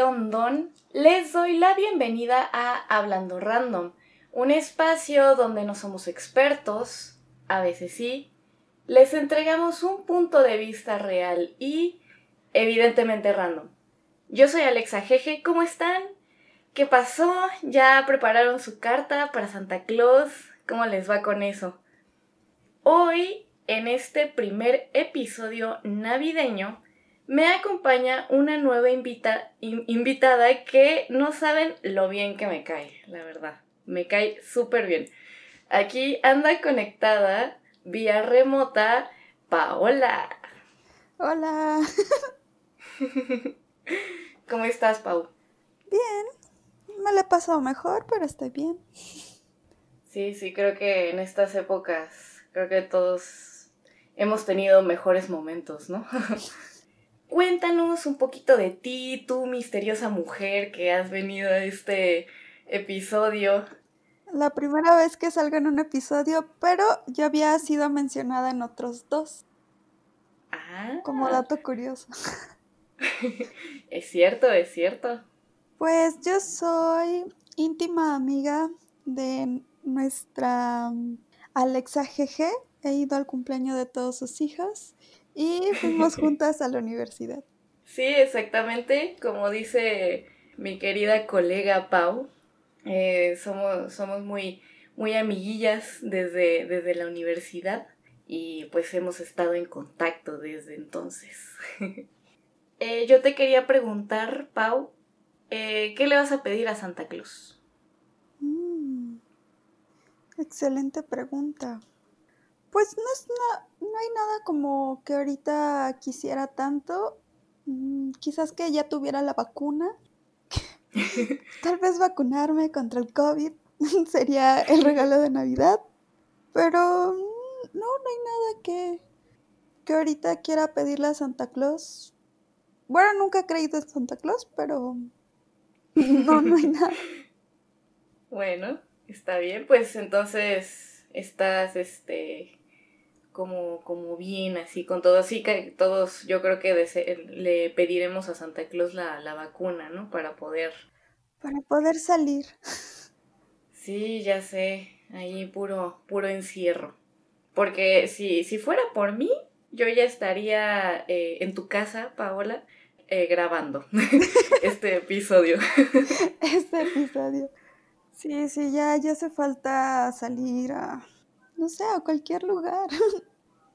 ¿Qué. Les doy la bienvenida a Hablando Random, un espacio donde no somos expertos, a veces sí, les entregamos un punto de vista real y evidentemente random. Yo soy Alexa Jeje, ¿cómo están? ¿Qué pasó? ¿Ya prepararon su carta para Santa Claus? ¿Cómo les va con eso? Hoy, en este primer episodio navideño, me acompaña una nueva invitada que no saben lo bien que me cae, la verdad. Me cae súper bien. Aquí anda conectada vía remota Paola. Hola. ¿Cómo estás, Pau? Bien. Me la he pasado mejor, pero estoy bien. Sí, sí, creo que en estas épocas, creo que todos hemos tenido mejores momentos, ¿no? Cuéntanos un poquito de ti, tú misteriosa mujer que has venido a este episodio. La primera vez que salgo en un episodio, pero ya había sido mencionada en otros dos. Ah. Como dato curioso. es cierto, es cierto. Pues yo soy íntima amiga de nuestra Alexa GG. He ido al cumpleaños de todos sus hijos y fuimos juntas a la universidad. Sí, exactamente. Como dice mi querida colega Pau, eh, somos, somos muy, muy amiguillas desde, desde la universidad y pues hemos estado en contacto desde entonces. Eh, yo te quería preguntar, Pau, eh, ¿qué le vas a pedir a Santa Claus? Mm, excelente pregunta. Pues no, es no hay nada como que ahorita quisiera tanto. Mm, quizás que ya tuviera la vacuna. Tal vez vacunarme contra el COVID sería el regalo de Navidad. Pero mm, no, no hay nada que, que ahorita quiera pedirle a Santa Claus. Bueno, nunca he creído en Santa Claus, pero no, no hay nada. bueno, está bien, pues entonces estás, este, como, como bien, así, con todo, así que todos, yo creo que le pediremos a Santa Claus la, la vacuna, ¿no? Para poder... Para poder salir. Sí, ya sé, ahí puro, puro encierro. Porque si, si fuera por mí, yo ya estaría eh, en tu casa, Paola, eh, grabando este episodio. este episodio. Sí, sí, ya, ya hace falta salir a, no sé, a cualquier lugar.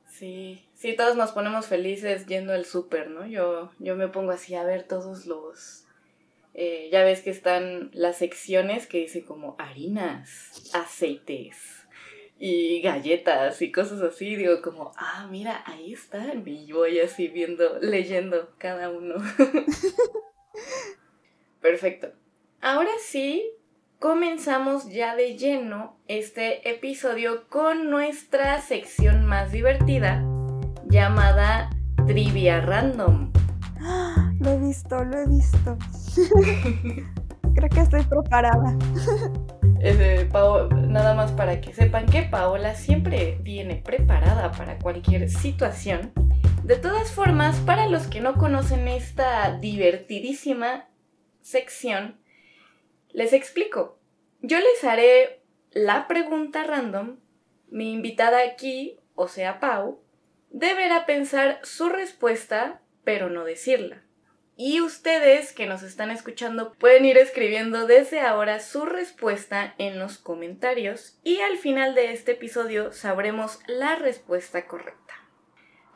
Sí, sí, todos nos ponemos felices yendo al súper, ¿no? Yo, yo me pongo así a ver todos los... Eh, ya ves que están las secciones que dice como harinas, aceites, y galletas y cosas así, digo como, ah, mira, ahí están. Y voy así viendo, leyendo cada uno. Perfecto. Ahora sí, comenzamos ya de lleno este episodio con nuestra sección más divertida llamada Trivia Random. Lo he visto, lo he visto. Creo que estoy preparada. nada más para que sepan que Paola siempre viene preparada para cualquier situación. De todas formas, para los que no conocen esta divertidísima sección, les explico. Yo les haré la pregunta random. Mi invitada aquí, o sea Pau, deberá pensar su respuesta, pero no decirla. Y ustedes que nos están escuchando pueden ir escribiendo desde ahora su respuesta en los comentarios y al final de este episodio sabremos la respuesta correcta.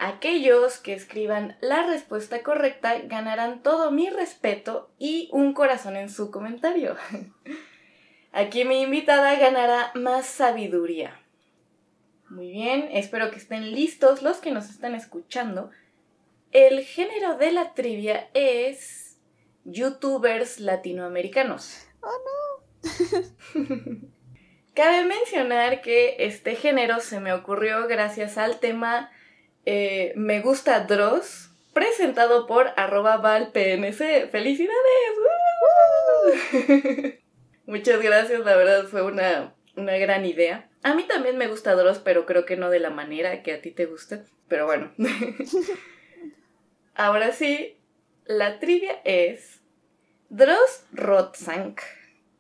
Aquellos que escriban la respuesta correcta ganarán todo mi respeto y un corazón en su comentario. Aquí mi invitada ganará más sabiduría. Muy bien, espero que estén listos los que nos están escuchando el género de la trivia es youtubers latinoamericanos. Oh no. Cabe mencionar que este género se me ocurrió gracias al tema eh, Me gusta Dross, presentado por arroba valpnc. ¡Felicidades! Muchas gracias, la verdad fue una, una gran idea. A mí también me gusta Dross, pero creo que no de la manera que a ti te gusta. Pero bueno. Ahora sí, la trivia es Dross Rotzank,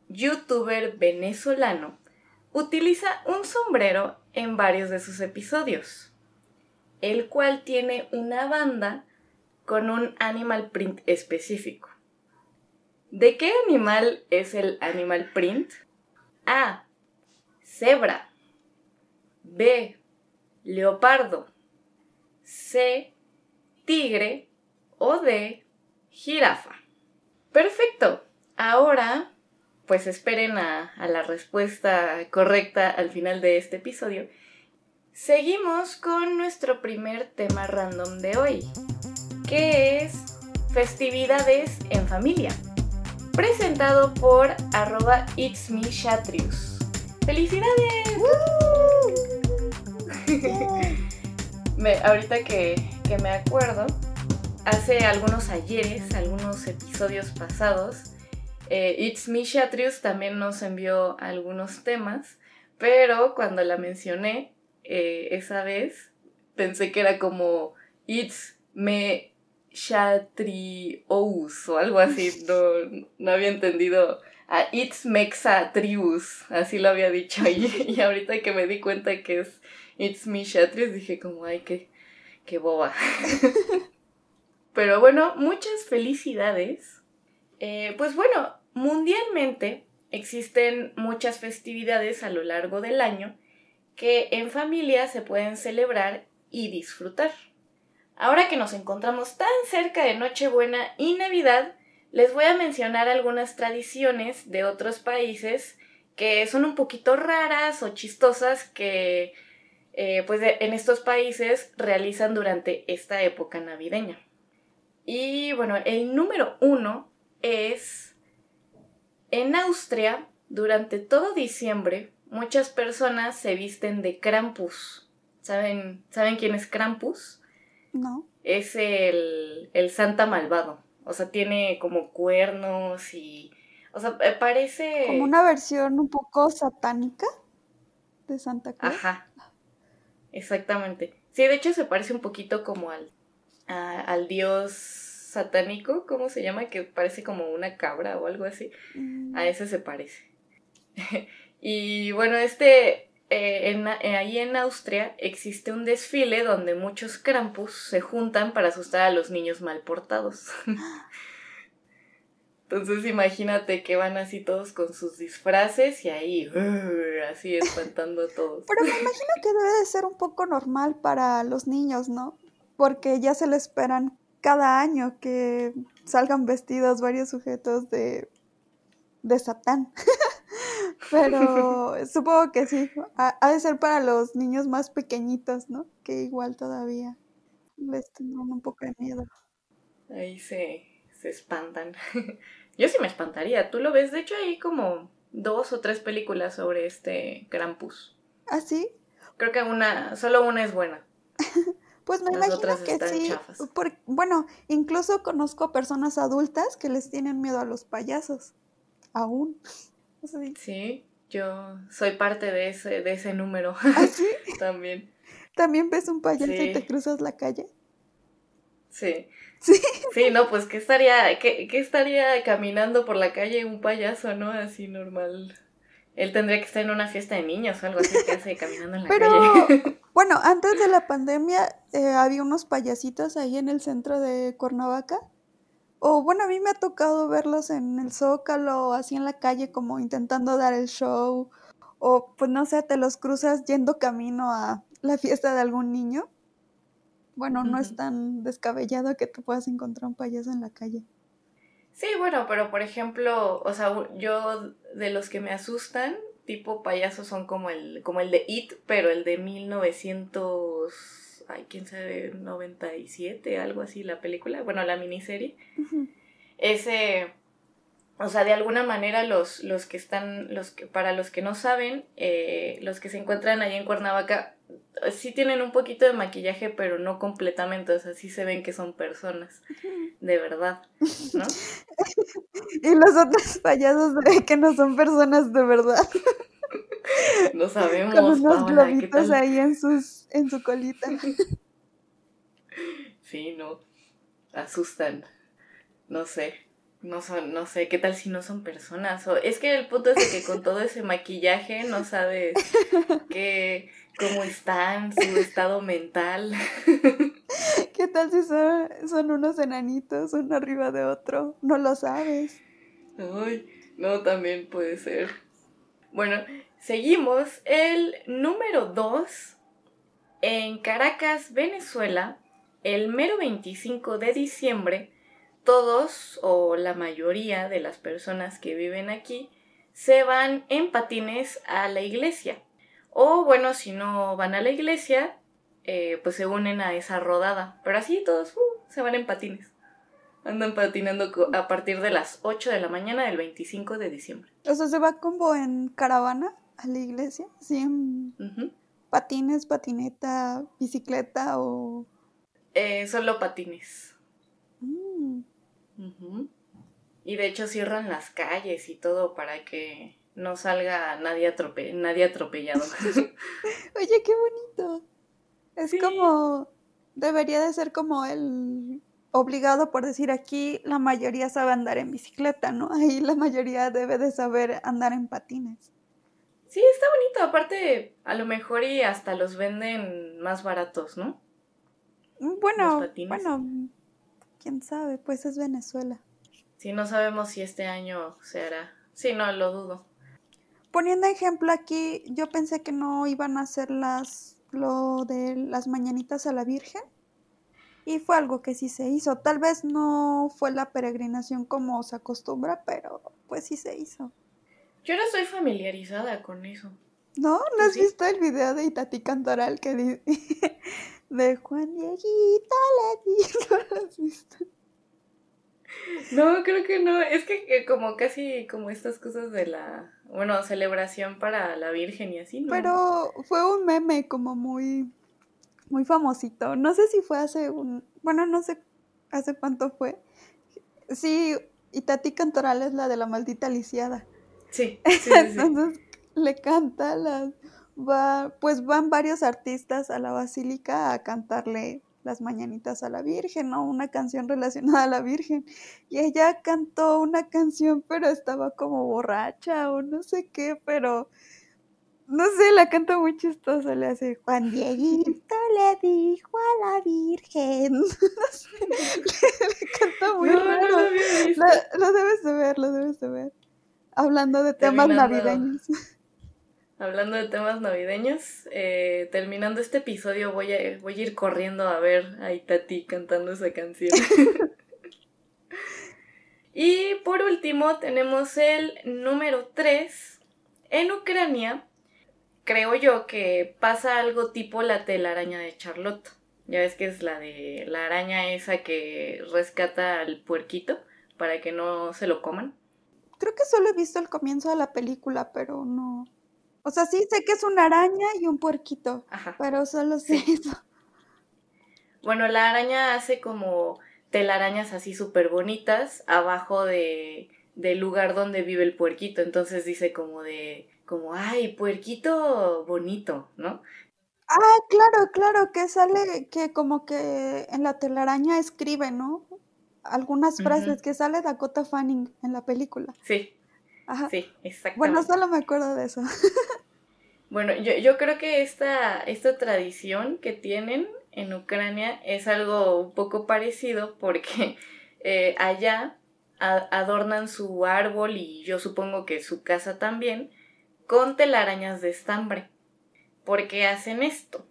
youtuber venezolano, utiliza un sombrero en varios de sus episodios, el cual tiene una banda con un animal print específico. ¿De qué animal es el animal print? A. Cebra. B. Leopardo. C. Tigre. O D. Jirafa. Perfecto. Ahora, pues esperen a, la respuesta correcta al final de este episodio. Seguimos con nuestro primer tema random de hoy, que es festividades en familia presentado por arroba It's Me Shatrius. ¡Felicidades! me, ahorita que, me acuerdo, hace algunos ayeres, algunos episodios pasados, eh, It's Me Shatrius también nos envió algunos temas, pero cuando la mencioné eh, esa vez, pensé que era como It's Me Shatrious o algo así, no, no había entendido a It's Mexatrius, así lo había dicho y, y, ahorita que me di cuenta que es It's Me Shatrius dije como, ay, qué, qué boba. Pero bueno, muchas felicidades. Eh, pues bueno, mundialmente existen muchas festividades a lo largo del año que en familia se pueden celebrar y disfrutar. Ahora que nos encontramos tan cerca de Nochebuena y Navidad, les voy a mencionar algunas tradiciones de otros países que son un poquito raras o chistosas que eh, pues en estos países realizan durante esta época navideña. Y bueno, el número uno es en Austria, durante todo diciembre, muchas personas se visten de Krampus. ¿Saben, ¿saben quién es Krampus? No. Es el, el Santa malvado. O sea, tiene como cuernos y... O sea, eh, parece... Como una versión un poco satánica de Santa Claus. Ajá. Exactamente. Sí, de hecho se parece un poquito como al, al dios satánico, ¿cómo se llama? Que parece como una cabra o algo así. Mm. A ese se parece. y bueno, este eh, eh, ahí en Austria existe un desfile donde muchos Krampus se juntan para asustar a los niños mal portados. Entonces imagínate que van así todos con sus disfraces y ahí así espantando a todos. Pero me imagino que debe de ser un poco normal para los niños, ¿no? Porque ya se le esperan cada año que salgan vestidos varios sujetos de, de Satán. Pero supongo que sí. Ha, de ser para los niños más pequeñitos, ¿no? Que igual todavía les tendrán un poco de miedo. Ahí se, se espantan. Yo sí me espantaría. Tú lo ves, de hecho hay como dos o tres películas sobre este Krampus. ¿Ah, sí? Creo que una, solo una es buena. pues me imagino que sí. bueno, incluso conozco personas adultas que les tienen miedo a los payasos. Aún. Sí, yo soy parte de ese, de ese número. ¿Ah, sí? También. ¿También ves un payaso y te cruzas la calle? Sí. Sí. Sí, no, pues que estaría, que, estaría caminando por la calle un payaso, ¿no? Así normal. Él tendría que estar en una fiesta de niños o algo así que hace caminando en la Pero, calle. Bueno, antes de la pandemia eh, había unos payasitos ahí en el centro de Cuernavaca o bueno, a mí me ha tocado verlos en el zócalo, así en la calle, como intentando dar el show. O pues no sé, te los cruzas yendo camino a la fiesta de algún niño. Bueno, no es tan descabellado que te puedas encontrar un payaso en la calle. Sí, bueno, pero por ejemplo, o sea, yo de los que me asustan, tipo payasos son como el, como el de It, pero el de 1900 ay, quién sabe, 97, algo así, la película, bueno, la miniserie. Ese, o sea, de alguna manera los, los que están, los que, para los que no saben, eh, los que se encuentran ahí en Cuernavaca, sí tienen un poquito de maquillaje, pero no completamente, o sea, sí se ven que son personas, de verdad, ¿no? y los otros payasos ven que no son personas de verdad. No sabemos. Con unos globitos ahí en, sus, en su colita. Sí, no. Asustan. no sé, no son, no sé, ¿qué tal si no son personas? O, es que el punto es de que con todo ese maquillaje no sabes qué, cómo están, su estado mental. ¿Qué tal si son, son unos enanitos, uno arriba de otro? No lo sabes. Ay, no, también puede ser. Bueno, seguimos. El número 2. En Caracas, Venezuela, el mero 25 de diciembre, todos o la mayoría de las personas que viven aquí se van en patines a la iglesia. O bueno, si no van a la iglesia, eh, pues se unen a esa rodada. Pero así todos uh, se van en patines. Andan patinando a partir de las 8 de la mañana del 25 de diciembre. O sea, se va como en caravana a la iglesia, sí, en patines, patineta, bicicleta o... Eh, solo patines. Mm. Y de hecho cierran las calles y todo para que no salga nadie, atrope nadie atropellado. Oye, qué bonito. Es como... Debería de ser como el obligado por decir aquí la mayoría sabe andar en bicicleta, ¿no? Ahí la mayoría debe de saber andar en patines. Sí, está bonito. Aparte, a lo mejor y hasta los venden más baratos, ¿no? Mm, bueno, bueno, quién sabe, pues es Venezuela. Sí, no sabemos si este año se hará. Sí, no, lo dudo. Poniendo ejemplo aquí, yo pensé que no iban a hacer las lo de las mañanitas a la Virgen y fue algo que sí se hizo. Tal vez no fue la peregrinación como se acostumbra, pero pues sí se hizo. Yo no estoy familiarizada con eso. ¿No? ¿No has visto el video de Itati Cantoral que dice de Juan Dieguito le dijo? ¿Lo has visto? No, creo que no. Es que, como casi como estas cosas de la, bueno, celebración para la Virgen y así, ¿no? Pero fue un meme como muy muy famosito. No sé si fue hace un, bueno, no sé hace cuánto fue. Sí, y Tati Cantoral es la de la maldita lisiada. Sí, Entonces le canta las va, pues van varios artistas a la basílica a cantarle las mañanitas a la Virgen, ¿no? Una canción relacionada a la Virgen. Y ella cantó una canción, pero estaba como borracha o no sé qué, pero no sé, la canta muy chistosa, le hace Juan Dieguito le dijo a la Virgen. no sé, le, canta muy raro. lo, debes de ver, lo debes de ver. Hablando de temas navideños. Hablando de temas navideños, eh, terminando este episodio voy a, voy a ir corriendo a ver a Itati cantando esa canción. y por último tenemos el número 3. En Ucrania creo yo que pasa algo tipo la telaraña de Charlotte. Ya ves que es la de la araña esa que rescata al puerquito para que no se lo coman. Creo que solo he visto el comienzo de la película, pero no. O sea, sí sé que es una araña y un puerquito, Ajá. pero solo sé eso. Bueno, la araña hace como telarañas así súper bonitas abajo de, del lugar donde vive el puerquito. Entonces dice como de como, ay, puerquito bonito, ¿no? Ah, claro, claro, que sale, que como que en la telaraña escribe, ¿no? Algunas frases que sale Dakota Fanning en la película. Sí. Ajá. Sí, exactamente. Bueno, solo me acuerdo de eso. bueno, yo, yo creo que esta, esta tradición que tienen en Ucrania es algo un poco parecido porque eh, allá adornan su árbol y yo supongo que su casa también con telarañas de estambre. ¿Por qué hacen esto?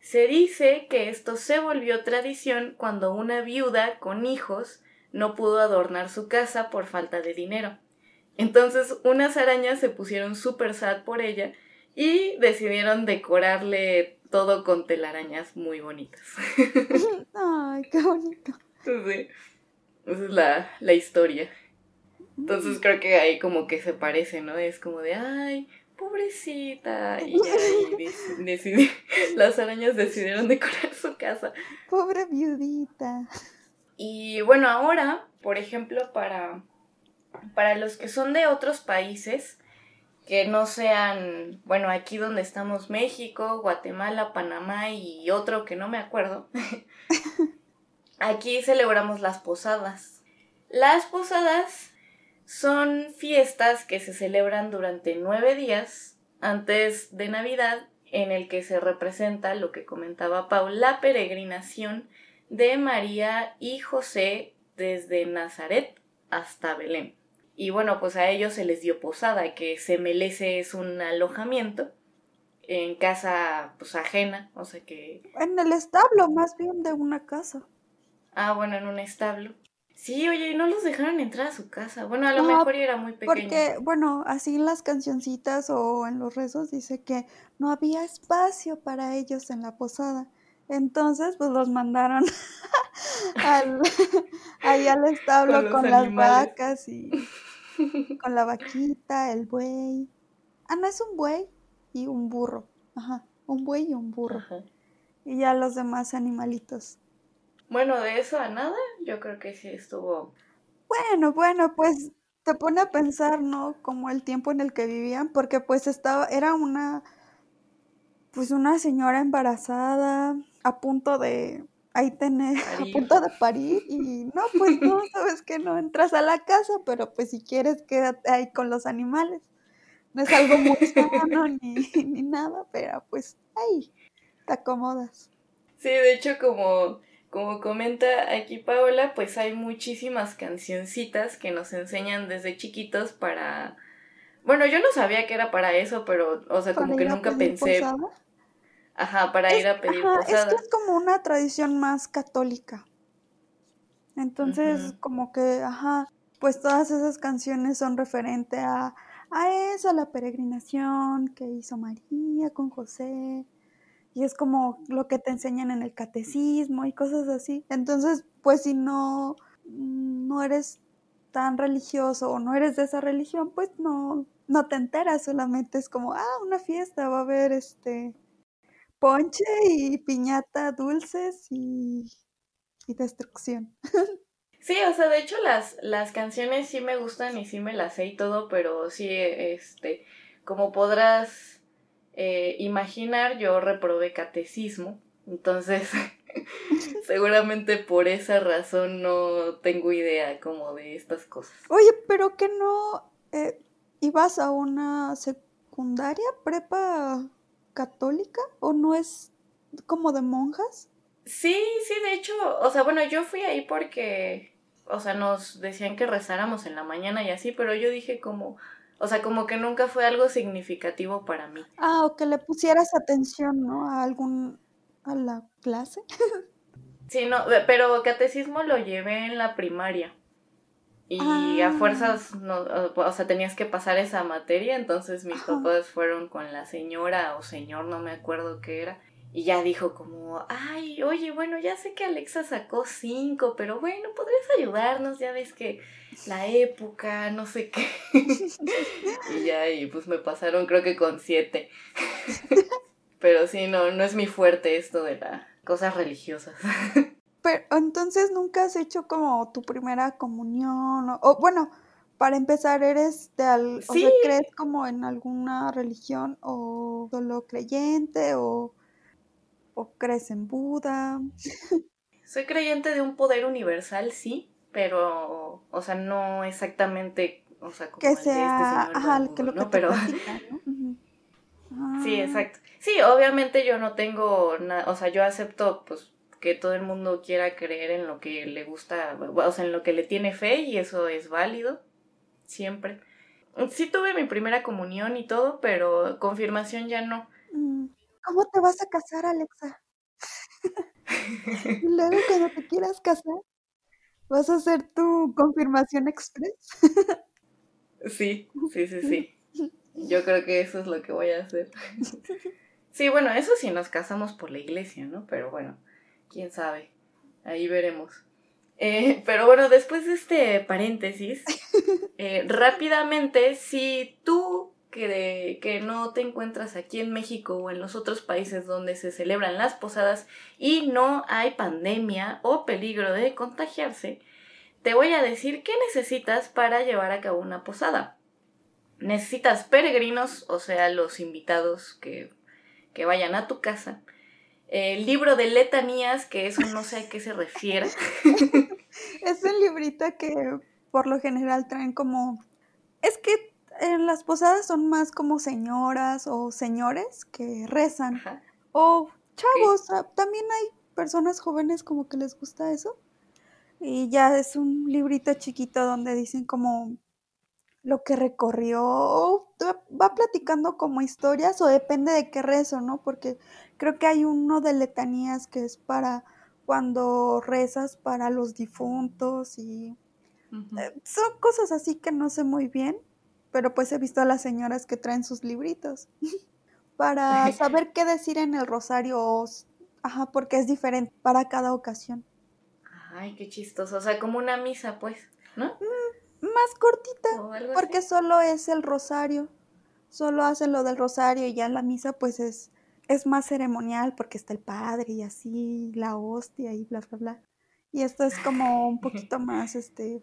Se dice que esto se volvió tradición cuando una viuda con hijos no pudo adornar su casa por falta de dinero. Entonces unas arañas se pusieron súper sad por ella y decidieron decorarle todo con telarañas muy bonitas. Ay, qué bonito. Sí, esa es la, la historia. Entonces creo que ahí como que se parece, ¿no? Es como de, ay, pobrecita. Y ahí las arañas decidieron decorar su casa. Pobre viudita. Y bueno, ahora, por ejemplo, para, para los que son de otros países, que no sean, bueno, aquí donde estamos México, Guatemala, Panamá y otro que no me acuerdo, aquí celebramos las posadas. Las posadas son fiestas que se celebran durante nueve días antes de Navidad en el que se representa lo que comentaba Paul, la peregrinación de María y José desde Nazaret hasta Belén. Y bueno, pues a ellos se les dio posada, que se melece es un alojamiento en casa pues ajena, o sea que... En el establo, más bien de una casa. Ah, bueno, en un establo. Sí, oye, no los dejaron entrar a su casa. Bueno, a lo mejor era muy pequeño. Porque, bueno, así en las cancioncitas o en los rezos dice que no había espacio para ellos en la posada. Entonces, pues los mandaron al, ahí al establo con, las vacas y con la vaquita, el buey. Ah, no es un buey y un burro. Ajá, un buey y un burro. Y ya los demás animalitos. Bueno, de eso a nada, yo creo que sí estuvo. Bueno, bueno, pues te pone a pensar, ¿no? Como el tiempo en el que vivían, porque pues estaba, era una, pues una señora embarazada, a punto de ahí tener, a punto de parir, y no, pues no, sabes que no entras a la casa, pero pues si quieres quédate ahí con los animales. No es algo muy sano ni, ni nada, pero pues ahí te acomodas. Sí, de hecho como como comenta aquí Paola, pues hay muchísimas cancioncitas que nos enseñan desde chiquitos para... Bueno, yo no sabía que era para eso, pero, o sea, como que nunca pensé... Ajá, para ir a pedir ajá, Es que es como una tradición más católica. Entonces, como que, ajá, pues todas esas canciones son referente a, a eso, a la peregrinación que hizo María con José, y es como lo que te enseñan en el catecismo y cosas así. Entonces, pues si no, no eres tan religioso o no eres de esa religión, pues no, no te enteras, solamente es como, ah, una fiesta, va a haber este ponche y piñata dulces y, y destrucción. Sí, o sea, de hecho las, las canciones sí me gustan y sí me las sé y todo, pero sí, este, como podrás eh, imaginar, yo reprobé catecismo, entonces seguramente por esa razón no tengo idea como de estas cosas. Oye, pero que no eh, ibas a una secundaria, prepa católica o no es como de monjas? Sí, sí, de hecho, o sea, bueno, yo fui ahí porque, o sea, nos decían que rezáramos en la mañana y así, pero yo dije como, o sea, como que nunca fue algo significativo para mí. Ah, o que le pusieras atención, ¿no? A algún, a la clase. sí, no, pero catecismo lo llevé en la primaria. Y a ah. fuerzas, no, o sea, tenías que pasar esa materia, entonces mis papás fueron con la señora o señor, no me acuerdo qué era, y ya dijo como, ay, oye, bueno, ya sé que Alexa sacó cinco, pero bueno, podrías ayudarnos, ya ves que la época, no sé qué. y ya, y pues me pasaron creo que con siete. Pero sí, no, no es mi fuerte esto de las cosas religiosas. Pero entonces nunca has hecho como tu primera comunión o, bueno, para empezar, ¿eres de al, o sea, crees como en alguna religión o solo creyente o, o crees en Buda? Soy creyente de un poder universal, sí, pero, o sea, no exactamente, o sea, como que este sea, ajá, que lo que pero... Sí, exacto. Sí, obviamente yo no tengo nada, o sea, yo acepto, pues, que todo el mundo quiera creer en lo que le gusta, o sea, en lo que le tiene fe y eso es válido, siempre. Sí tuve mi primera comunión y todo, pero confirmación ya no. Mm, ¿Cómo te vas a casar, Alexa? luego cuando te quieras casar, ¿Vas a hacer tu confirmación express? sí, sí, sí, sí. Yo creo que eso es lo que voy a hacer. Sí, bueno, eso sí nos casamos por la iglesia, ¿no? Pero bueno, quién sabe. Ahí veremos. Eh, pero bueno, después de este paréntesis, eh, rápidamente, si tú que, no te encuentras aquí en México o en los otros países donde se celebran las posadas y no hay pandemia o peligro de contagiarse, te voy a decir qué necesitas para llevar a cabo una posada. Necesitas peregrinos, o sea, los invitados que, que vayan a tu casa. El libro de letanías, que eso no sé a qué se refiere. es un librito que por lo general traen como... Es que en las posadas son más como señoras o señores que rezan. O chavos, también hay personas jóvenes como que les gusta eso. Y ya es un librito chiquito donde dicen como lo que recorrió, va platicando como historias o depende de qué rezo, ¿no? Porque creo que hay uno de letanías que es para cuando rezas para los difuntos y eh, son cosas así que no sé muy bien, pero pues he visto a las señoras que traen sus libritos para saber qué decir en el rosario, ajá, porque es diferente para cada ocasión. Ay, qué chistoso, o sea, como una misa, pues, ¿no? Mm, más cortita, porque solo es el rosario. Solo hacen lo del rosario y ya la misa pues es, es más ceremonial porque está el padre y así, la hostia y bla, bla, bla. Y esto es como un poquito más, este,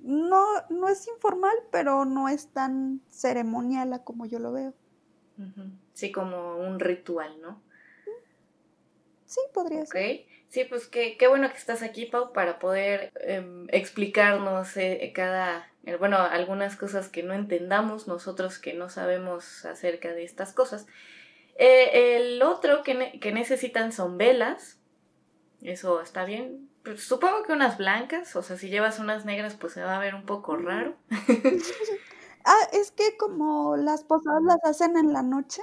no, no es informal, pero no es tan ceremonial como yo lo veo. Sí, como un ritual, ¿no? Sí, podría ser. Sí, pues qué, qué bueno que estás aquí, Pau, para poder em, explicarnos eh, cada, eh, bueno, algunas cosas que no entendamos nosotros que no sabemos acerca de estas cosas. Eh, el otro que, que, necesitan son velas. Eso está bien. Pues, supongo que unas blancas, o sea, si llevas unas negras, pues se va a ver un poco raro. ah, es que como las posadas las hacen en la noche.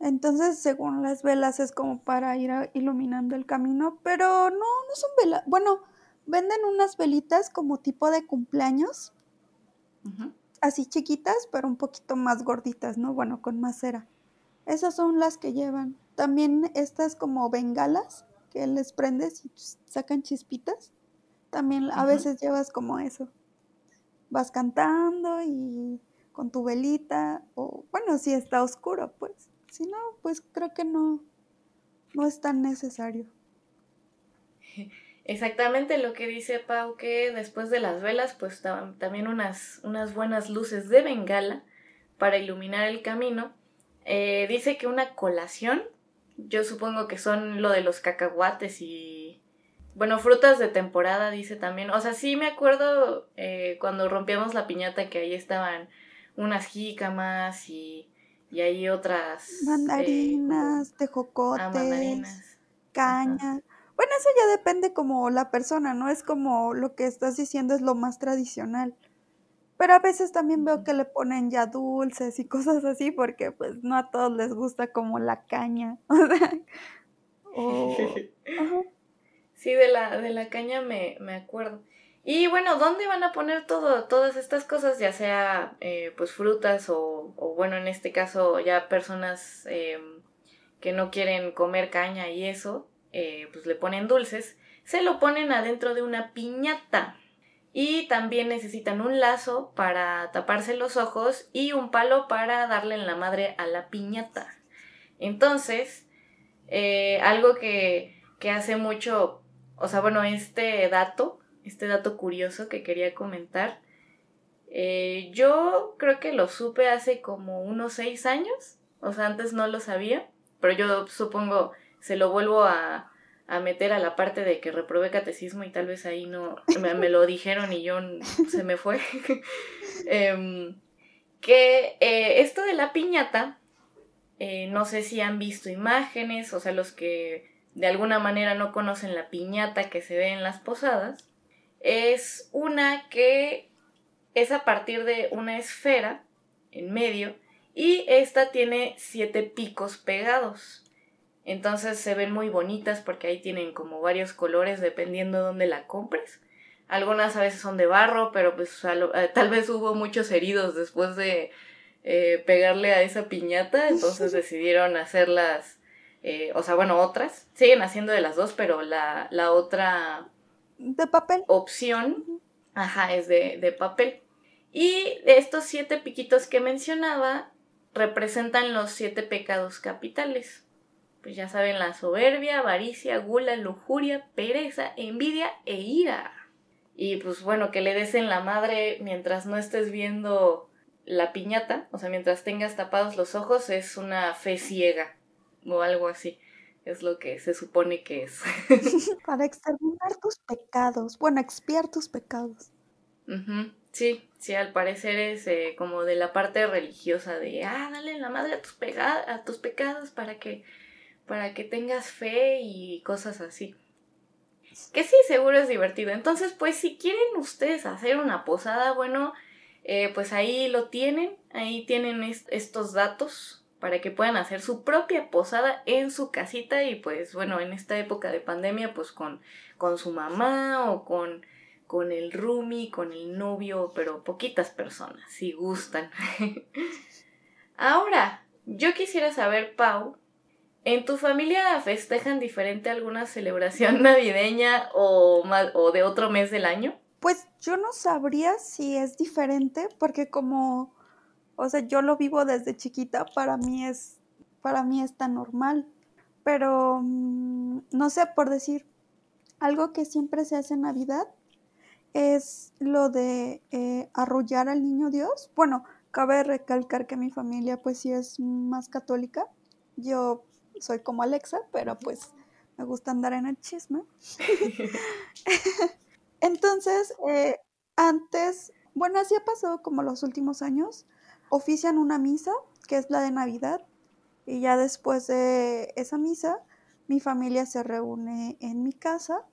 Entonces, según las velas, es como para ir iluminando el camino, pero no, no son velas. Bueno, venden unas velitas como tipo de cumpleaños, así chiquitas, pero un poquito más gorditas, ¿no? Bueno, con más cera. Esas son las que llevan. También estas como bengalas que les prendes y sacan chispitas. También a veces llevas como eso. Vas cantando y con tu velita, o bueno, si está oscuro, pues. Si no, pues creo que no, no es tan necesario. Exactamente lo que dice Pau, que después de las velas, pues también unas, unas buenas luces de bengala para iluminar el camino. Eh, dice que una colación, yo supongo que son lo de los cacahuates y, bueno, frutas de temporada, dice también. O sea, sí me acuerdo eh, cuando rompíamos la piñata que ahí estaban unas jícamas y y hay otras... Eh, mandarinas, tejocotes, ah, caña. Bueno, eso ya depende como la persona, ¿no? Es como lo que estás diciendo es lo más tradicional. Pero a veces también veo que le ponen ya dulces y cosas así porque pues no a todos les gusta como la caña. Sí, de la, de la caña me, me acuerdo. Y bueno, ¿dónde van a poner todo, todas estas cosas? Ya sea eh, pues frutas o, o, bueno, en este caso ya personas em, que no quieren comer caña y eso, eh, pues le ponen dulces, se lo ponen adentro de una piñata. Y también necesitan un lazo para taparse los ojos y un palo para darle en la madre a la piñata. Entonces, eh, algo que, que hace mucho, o sea, bueno, este dato este dato curioso que quería comentar. Eh, yo creo que lo supe hace como unos seis años, o sea, antes no lo sabía, pero yo supongo se lo vuelvo a, a meter a la parte de que reprobé catecismo y tal vez ahí no me, lo dijeron y yo se me fue. Em, que eh, esto de la piñata, eh, no sé si han visto imágenes, o sea, los que de alguna manera no conocen la piñata que se ve en las posadas, es una que es a partir de una esfera en medio y esta tiene siete picos pegados. Entonces se ven muy bonitas porque ahí tienen como varios colores dependiendo de dónde la compres. Algunas a veces son de barro, pero pues eh, tal vez hubo muchos heridos después de eh, pegarle a esa piñata, entonces decidieron hacerlas, eh, o sea, bueno, otras. Siguen haciendo de las dos, pero la, la otra de papel. Opción, ajá, es de, de papel. Y estos siete piquitos que mencionaba representan los siete pecados capitales. Pues ya saben, la soberbia, avaricia, gula, lujuria, pereza, envidia e ira. Y pues bueno, que le des en la madre mientras no estés viendo la piñata, o sea, mientras tengas tapados los ojos, es una fe ciega o algo así. es lo que se supone que es. Para exterminar tus pecados, bueno, expiar tus pecados. Sí, sí, al parecer es eh, como de la parte religiosa de, ah, dale la madre a tus, a tus pecados para que, para que tengas fe y cosas así. Que sí, seguro es divertido. Entonces, pues si quieren ustedes hacer una posada, bueno, eh, pues ahí lo tienen, ahí tienen estos datos para que puedan hacer su propia posada en su casita y pues bueno, en esta época de pandemia, pues con, con su mamá o con con el roomie, con el novio, pero poquitas personas, si gustan. Ahora, yo quisiera saber, Pau, ¿en tu familia festejan diferente alguna celebración navideña o, de otro mes del año? Pues yo no sabría si es diferente, porque como, o sea, yo lo vivo desde chiquita, para mí es, para mí tan normal. Pero, mm, no sé, por decir, algo que siempre se hace en Navidad es lo de eh, arrullar al niño Dios. Bueno, cabe recalcar que mi familia pues sí es más católica. Yo soy como Alexa, pero pues me gusta andar en el chisme. Entonces, eh, antes, bueno, así ha pasado como los últimos años, ofician una misa, que es la de Navidad, y ya después de esa misa, mi familia se reúne en mi casa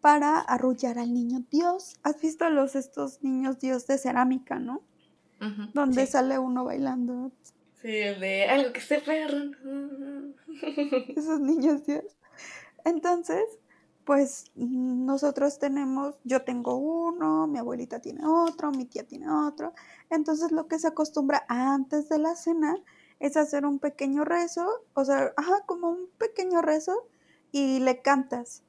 para arrullar al niño Dios. ¿Has visto los estos niños Dios de cerámica, no? Donde sale uno bailando. Sí, de algo que se perro. Esos niños Dios. Entonces, pues nosotros tenemos, yo tengo uno, mi abuelita tiene otro, mi tía tiene otro. Entonces lo que se acostumbra antes de la cena es hacer un pequeño rezo, o sea, ajá, como un pequeño rezo y le cantas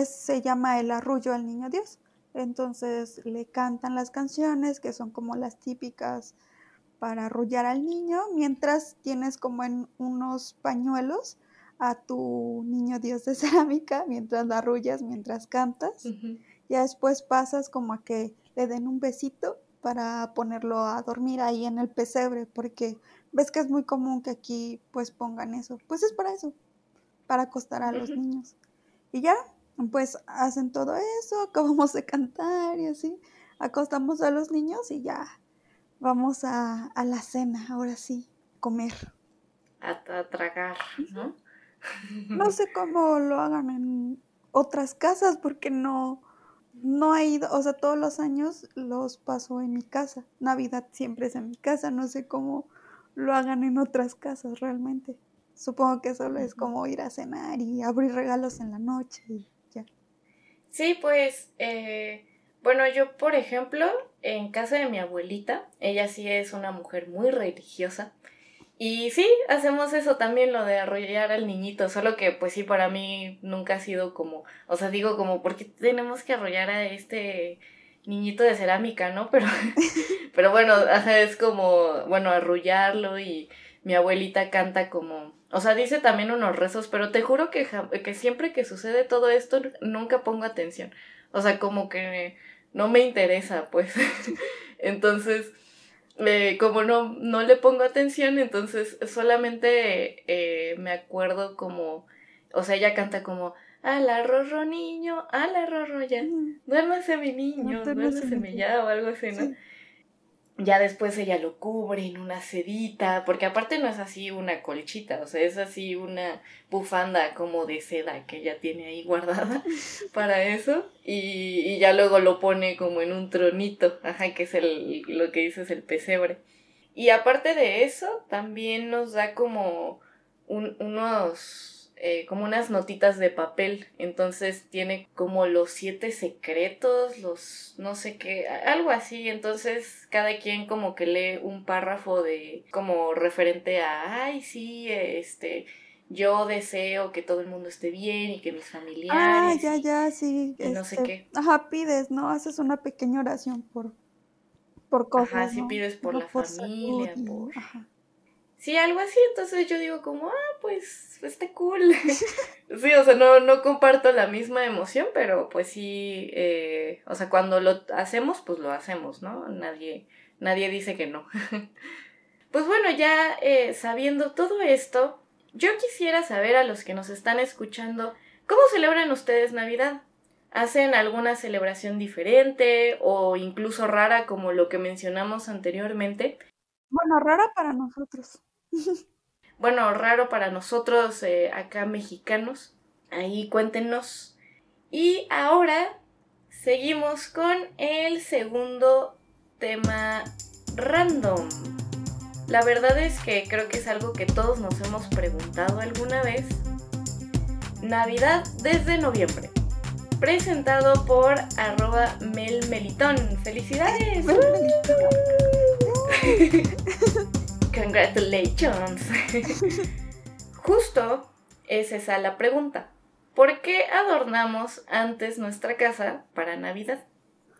se llama El Arrullo al Niño Dios. Entonces le cantan las canciones que son como las típicas para arrullar al niño, mientras tienes como en unos pañuelos a tu niño Dios de cerámica, mientras la arrullas, mientras cantas. Ya después pasas como a que le den un besito para ponerlo a dormir ahí en el pesebre, porque ves que es muy común que aquí pues pongan eso. Pues es para eso, para acostar a los niños. Y ya, pues hacen todo eso, acabamos de cantar y así, acostamos a los niños y ya vamos a, la cena, ahora sí, comer. A, tragar, ¿no? No sé cómo lo hagan en otras casas porque no, no he ido, o sea, todos los años los paso en mi casa. Navidad siempre es en mi casa, no sé cómo lo hagan en otras casas realmente. Supongo que solo es como ir a cenar y abrir regalos en la noche Sí, pues, eh, bueno, yo, por ejemplo, en casa de mi abuelita, ella sí es una mujer muy religiosa. Y sí, hacemos eso también, lo de arrollar al niñito, solo que pues sí, para mí nunca ha sido como, o sea, digo como, ¿por qué tenemos que arrollar a este niñito de cerámica, no? Pero, pero bueno, es como, bueno, arrullarlo y mi abuelita canta como o sea, dice también unos rezos, pero te juro que, que siempre que sucede todo esto nunca pongo atención. O sea, como que no me interesa, pues. entonces, eh, como no, no le pongo atención, entonces solamente eh, me acuerdo como, o sea, ella canta como, ala rorro niño, ala rorro ya, duérmase mi niño, duérmase ya o algo así, ¿no? Ya después ella lo cubre en una sedita, porque aparte no es así una colchita, o sea, es así una bufanda como de seda que ella tiene ahí guardada para eso, y, ya luego lo pone como en un tronito, ajá, que es el, lo que dice es el pesebre. Y aparte de eso, también nos da como unos eh, como unas notitas de papel. Entonces tiene como los siete secretos, los no sé qué, algo así. Entonces cada quien como que lee un párrafo de como referente a, ay, sí, este, yo deseo que todo el mundo esté bien y que mis familiares. Ah, ya, ya, sí. Y no sé este, qué. Ajá, pides, ¿no? Haces una pequeña oración por, por cosas. Ajá, sí pides por la familia, por. Sí, algo así, entonces yo digo como, ah, pues está cool. sí, o sea, no, no comparto la misma emoción, pero pues sí, eh, o sea, cuando lo hacemos, pues lo hacemos, ¿no? Nadie, nadie dice que no. pues bueno, ya eh, sabiendo todo esto, Yo quisiera saber a los que nos están escuchando, ¿cómo celebran ustedes Navidad? ¿Hacen alguna celebración diferente o incluso rara como lo que mencionamos anteriormente? Bueno, rara para nosotros. bueno, raro para nosotros eh, acá mexicanos. Ahí cuéntenos. Y ahora seguimos con el segundo tema random. La verdad es que creo que es algo que todos nos hemos preguntado alguna vez. Navidad desde noviembre. Presentado por arroba melmelitón. ¡Felicidades! Congratulations. Justo es esa la pregunta. ¿Por qué adornamos antes nuestra casa para Navidad?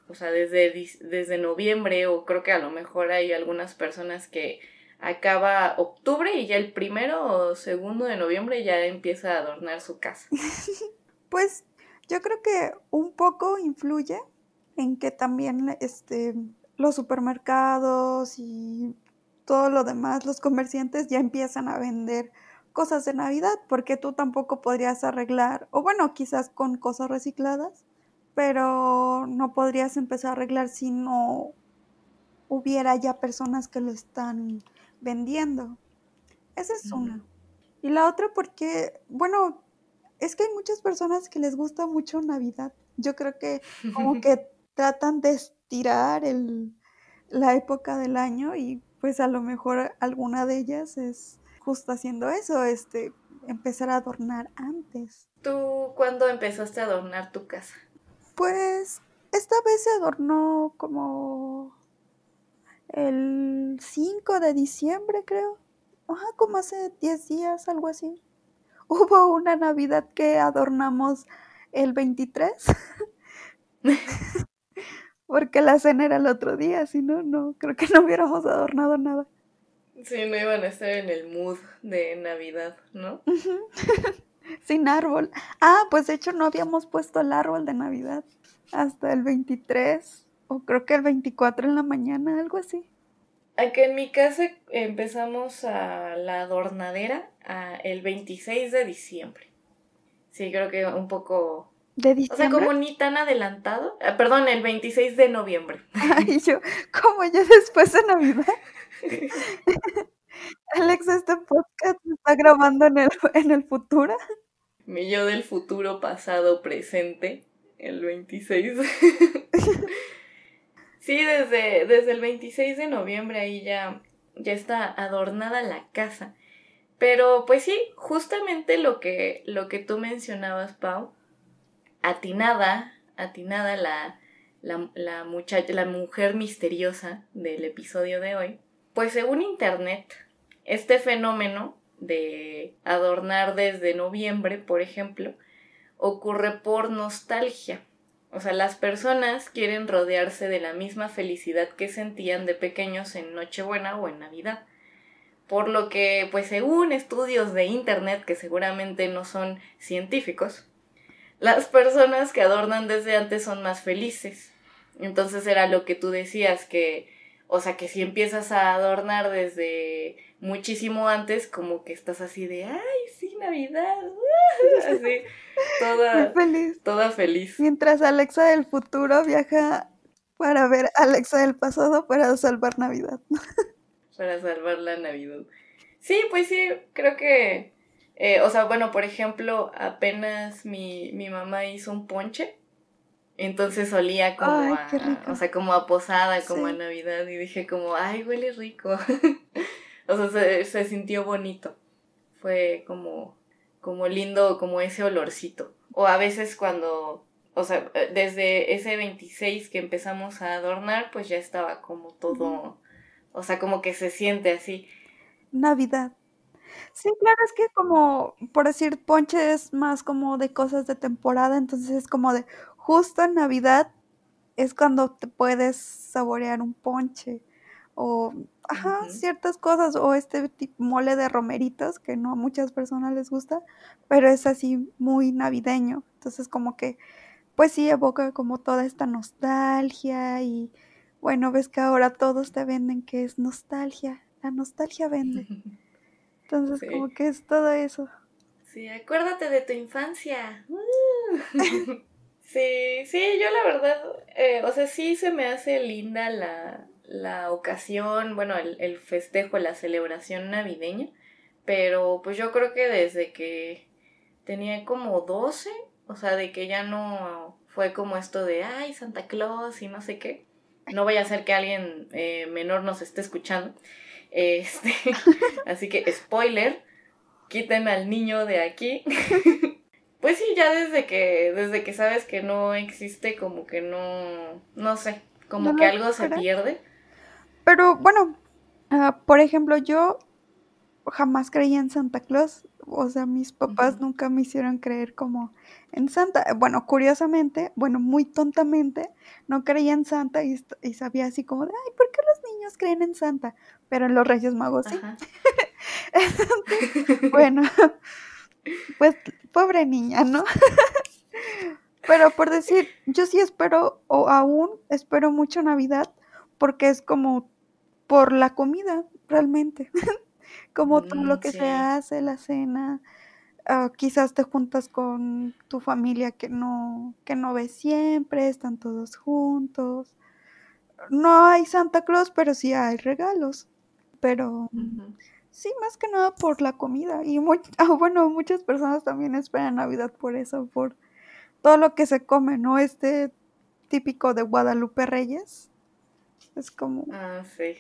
O sea, desde, desde noviembre o creo que a lo mejor hay algunas personas que acaba octubre y ya el primero o segundo de noviembre ya empieza a adornar su casa. pues yo creo que un poco influye en que también este, los supermercados y todo lo demás, los comerciantes ya empiezan a vender cosas de Navidad, porque tú tampoco podrías arreglar, o bueno, quizás con cosas recicladas, pero no podrías empezar a arreglar si no hubiera ya personas que lo están vendiendo. Esa es una. Y la otra porque, bueno, es que hay muchas personas que les gusta mucho Navidad. Yo creo que como que tratan de estirar el, la época del año y pues a lo mejor alguna de ellas es justo haciendo eso, este, empezar a adornar antes. ¿Tú cuándo empezaste a adornar tu casa? Pues esta vez se adornó como el 5 de diciembre, creo. Ajá, como hace 10 días, algo así. Hubo una Navidad que adornamos el 23. Porque la cena era el otro día, si no, no, creo que no hubiéramos adornado nada. Sí, no iban a estar en el mood de Navidad, ¿no? Sin árbol. Ah, pues de hecho no habíamos puesto el árbol de Navidad hasta el 23 o creo que el 24 en la mañana, algo así. Aquí en mi casa empezamos a la adornadera el 26 de diciembre. Sí, creo que un poco... ¿De diciembre? O sea, como ni tan adelantado. Ah, perdón, el 26 de noviembre. Ay, yo, como ya después de Navidad. Alex, este podcast se está grabando en el, en el futuro. Mi yo del futuro, pasado, presente, el 26. sí, desde, desde el 26 de noviembre ahí ya, ya está adornada la casa. Pero pues sí, justamente lo que, lo que tú mencionabas, Pau, atinada, atinada la, la, la, la mujer misteriosa del episodio de hoy, pues según Internet, este fenómeno de adornar desde noviembre, por ejemplo, ocurre por nostalgia. O sea, las personas quieren rodearse de la misma felicidad que sentían de pequeños en Nochebuena o en Navidad. Por lo que, pues según estudios de Internet que seguramente no son científicos, las personas que adornan desde antes son más felices. Entonces era lo que tú decías, que o sea, que si empiezas a adornar desde muchísimo antes, como que estás así de, ay, sí, Navidad, así, toda feliz. toda feliz. Mientras Alexa del futuro viaja para ver a Alexa del pasado para salvar Navidad. para salvar la Navidad. Sí, pues sí, creo que, eh, o sea, bueno, por ejemplo, apenas mi, mi mamá hizo un ponche entonces olía como a, o sea, como a posada, como a Navidad, y dije como, ay, huele rico. o sea, se, se, sintió bonito. Fue como, como lindo, como ese olorcito. O a veces cuando, o sea, desde ese 26 que empezamos a adornar, pues ya estaba como todo, o sea, como que se siente así. Navidad. Sí, claro, es que como, por decir, ponche es más como de cosas de temporada, entonces es como de, justo en Navidad es cuando te puedes saborear un ponche o ajá, ciertas cosas o este tipo mole de romeritos que no a muchas personas les gusta, pero es así muy navideño. Entonces como que pues sí evoca como toda esta nostalgia y bueno, ves que ahora todos te venden que es nostalgia, la nostalgia vende. Entonces, como que es todo eso. Sí, acuérdate de tu infancia. sí, sí, yo la verdad, eh, o sea, sí se me hace linda la, la ocasión, bueno, el, el festejo, la celebración navideña, pero pues yo creo que desde que tenía como 12, o sea, de que ya no fue como esto de, ay, Santa Claus y no sé qué. No vaya a ser que alguien eh, menor nos esté escuchando. Este, así que, spoiler, quiten al niño de aquí. pues sí, ya desde que, desde que sabes que no existe, como que no, no sé, como que algo se pierde. Pero bueno, ah, por ejemplo, yo jamás creí en Santa Claus. O sea, mis papás nunca me hicieron creer como en Santa. Bueno, curiosamente, bueno, muy tontamente, no creía en Santa y, sabía así como de, ay, ¿por qué los niños creen en Santa? Pero en los Reyes Magos sí. bueno, pues pobre niña, ¿no? Pero por decir, yo sí espero, o aún espero mucho Navidad, porque es como por la comida, realmente. Como todo lo mm, que se hace, la cena. Ah, quizás te juntas con tu familia que no, que no ves siempre, están todos juntos. No hay Santa Claus, pero sí hay regalos. Pero sí, más que nada por la comida. Y ah, bueno, muchas personas también esperan Navidad por eso, por todo lo que se come, ¿no? Este típico de Guadalupe Reyes. Es como... Ah, sí.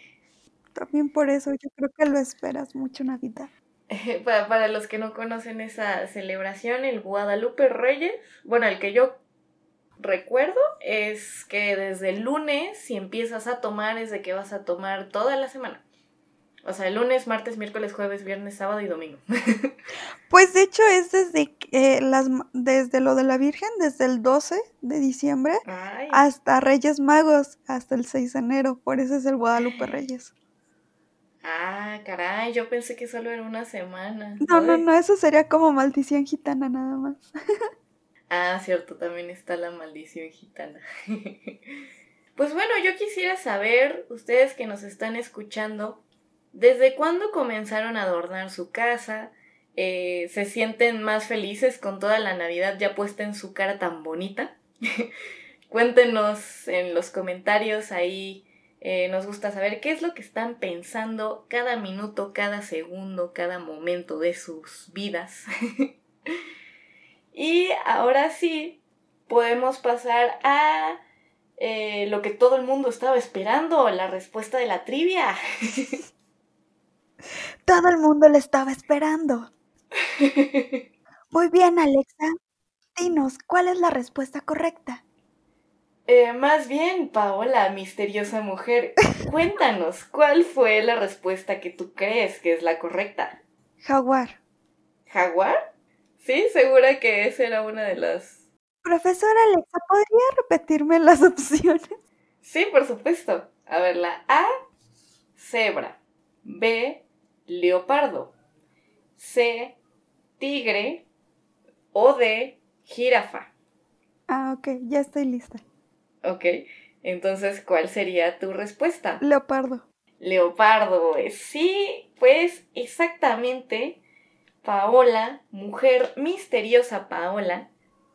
También por eso yo creo que lo esperas mucho Navidad. para, para los que no conocen esa celebración, el Guadalupe Reyes, bueno, el que yo recuerdo es que desde el lunes, si empiezas a tomar, es de que vas a tomar toda la semana. O sea, el lunes, martes, miércoles, jueves, viernes, sábado y domingo. pues de hecho es desde las desde lo de la Virgen, desde el 12 de diciembre hasta Reyes Magos, hasta el 6 de enero. Por eso es el Guadalupe Reyes. Ah, caray, yo pensé que solo era una semana. No, no, no, eso sería como maldición gitana nada más. ah, cierto, también está la maldición gitana. pues bueno, yo quisiera saber, ustedes que nos están escuchando, ¿desde cuándo comenzaron a adornar su casa? Eh, ¿Se sienten más felices con toda la Navidad ya puesta en su cara tan bonita? Cuéntenos en los comentarios ahí eh, nos gusta saber qué es lo que están pensando cada minuto, cada segundo, cada momento de sus vidas. y ahora sí, podemos pasar a eh, lo que todo el mundo estaba esperando, la respuesta de la trivia. todo el mundo le estaba esperando. Muy bien, Alexa. Dinos, ¿cuál es la respuesta correcta? Eh, más bien, Paola, misteriosa mujer, cuéntanos, ¿cuál fue la respuesta que tú crees que es la correcta? Jaguar. ¿Jaguar? Sí, segura que esa era una de las... Profesora Alexa, ¿podría repetirme las opciones? Sí, por supuesto. A ver, la A, cebra. B, leopardo. C, tigre. O D, jirafa. Ah, ok, ya estoy lista. Ok, entonces, ¿cuál sería tu respuesta? Leopardo. Leopardo, sí, pues exactamente, Paola, mujer misteriosa Paola,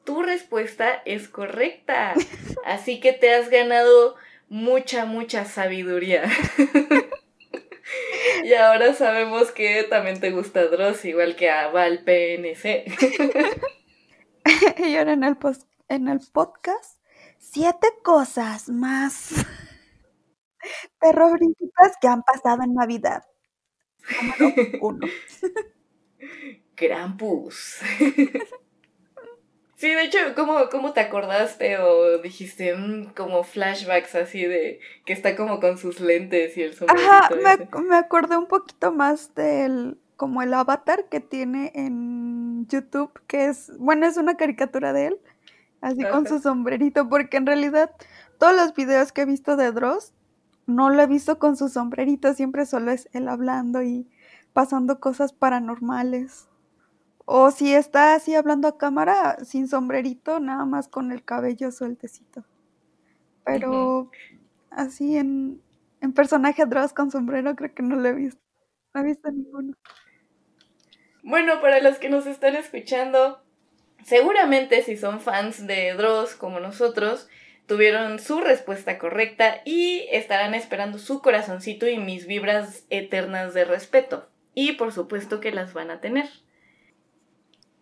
tu respuesta es correcta. Así que te has ganado mucha, mucha sabiduría. y ahora sabemos que también te gusta Dross, igual que a Val PNC. y ahora en el, en el podcast Siete cosas más terroríficas que han pasado en Navidad. Número uno. Krampus. Sí, de hecho, ¿cómo, ¿cómo, te acordaste o dijiste mm, como flashbacks así de que está como con sus lentes y el sombrerito? Ajá, me, me, acordé un poquito más del como el avatar que tiene en YouTube, que es, bueno, es una caricatura de él, así con su sombrerito, porque en realidad todos los videos que he visto de Dross no lo he visto con su sombrerito, siempre solo es él hablando y pasando cosas paranormales. O si está así hablando a cámara sin sombrerito, nada más con el cabello sueltecito. Pero así en, en personaje Dross con sombrero creo que no lo he visto. No he visto ninguno. Bueno, para los que nos están escuchando, seguramente si son fans de Dross como nosotros, tuvieron su respuesta correcta y estarán esperando su corazoncito y mis vibras eternas de respeto. Y por supuesto que las van a tener.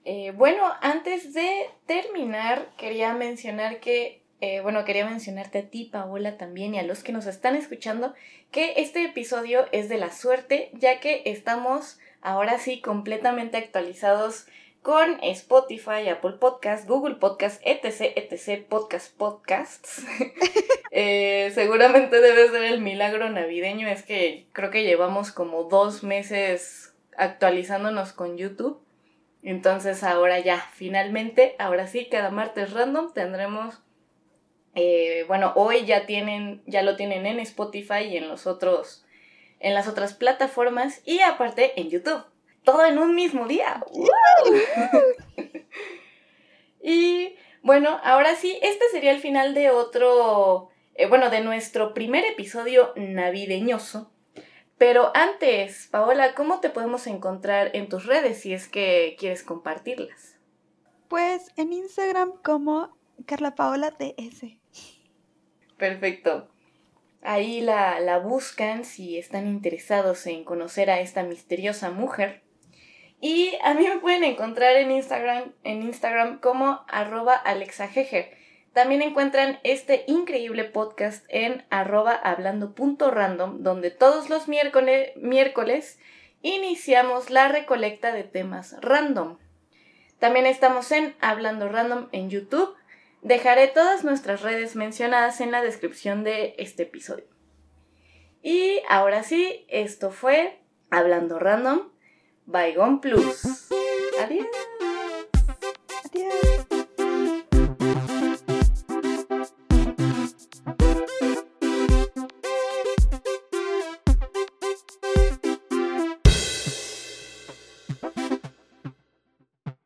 Eh, bueno, antes de terminar, quería mencionar que, eh, bueno, quería mencionarte a ti, Paola, también y a los que nos están escuchando, que este episodio es de la suerte, ya que estamos ahora sí completamente actualizados con Spotify, Apple Podcast, Google Podcast, etc, etc, podcast, podcasts. Eh, seguramente debe ser el milagro navideño, es que creo que llevamos como dos meses actualizándonos con YouTube. Entonces ahora ya, finalmente, ahora sí, cada martes random tendremos, eh, bueno, hoy ya tienen, ya lo tienen en Spotify y en los otros, en las otras plataformas y aparte en YouTube todo en un mismo día. y bueno, ahora sí, este sería el final de otro, eh, bueno, de nuestro primer episodio navideñoso. Pero antes, Paola, ¿cómo te podemos encontrar en tus redes si es que quieres compartirlas? Pues en Instagram como Carla Paola DS. Perfecto. Ahí la, la buscan si están interesados en conocer a esta misteriosa mujer. Y a mí me pueden encontrar en Instagram, en Instagram como arroba alexajejer. También encuentran este increíble podcast en arroba hablando.random, donde todos los miércoles, miércoles iniciamos la recolecta de temas random. También estamos en Hablando Random en YouTube. Dejaré todas nuestras redes mencionadas en la descripción de este episodio. Y ahora sí, esto fue Hablando Random. Bygone Plus. Adiós. Adiós.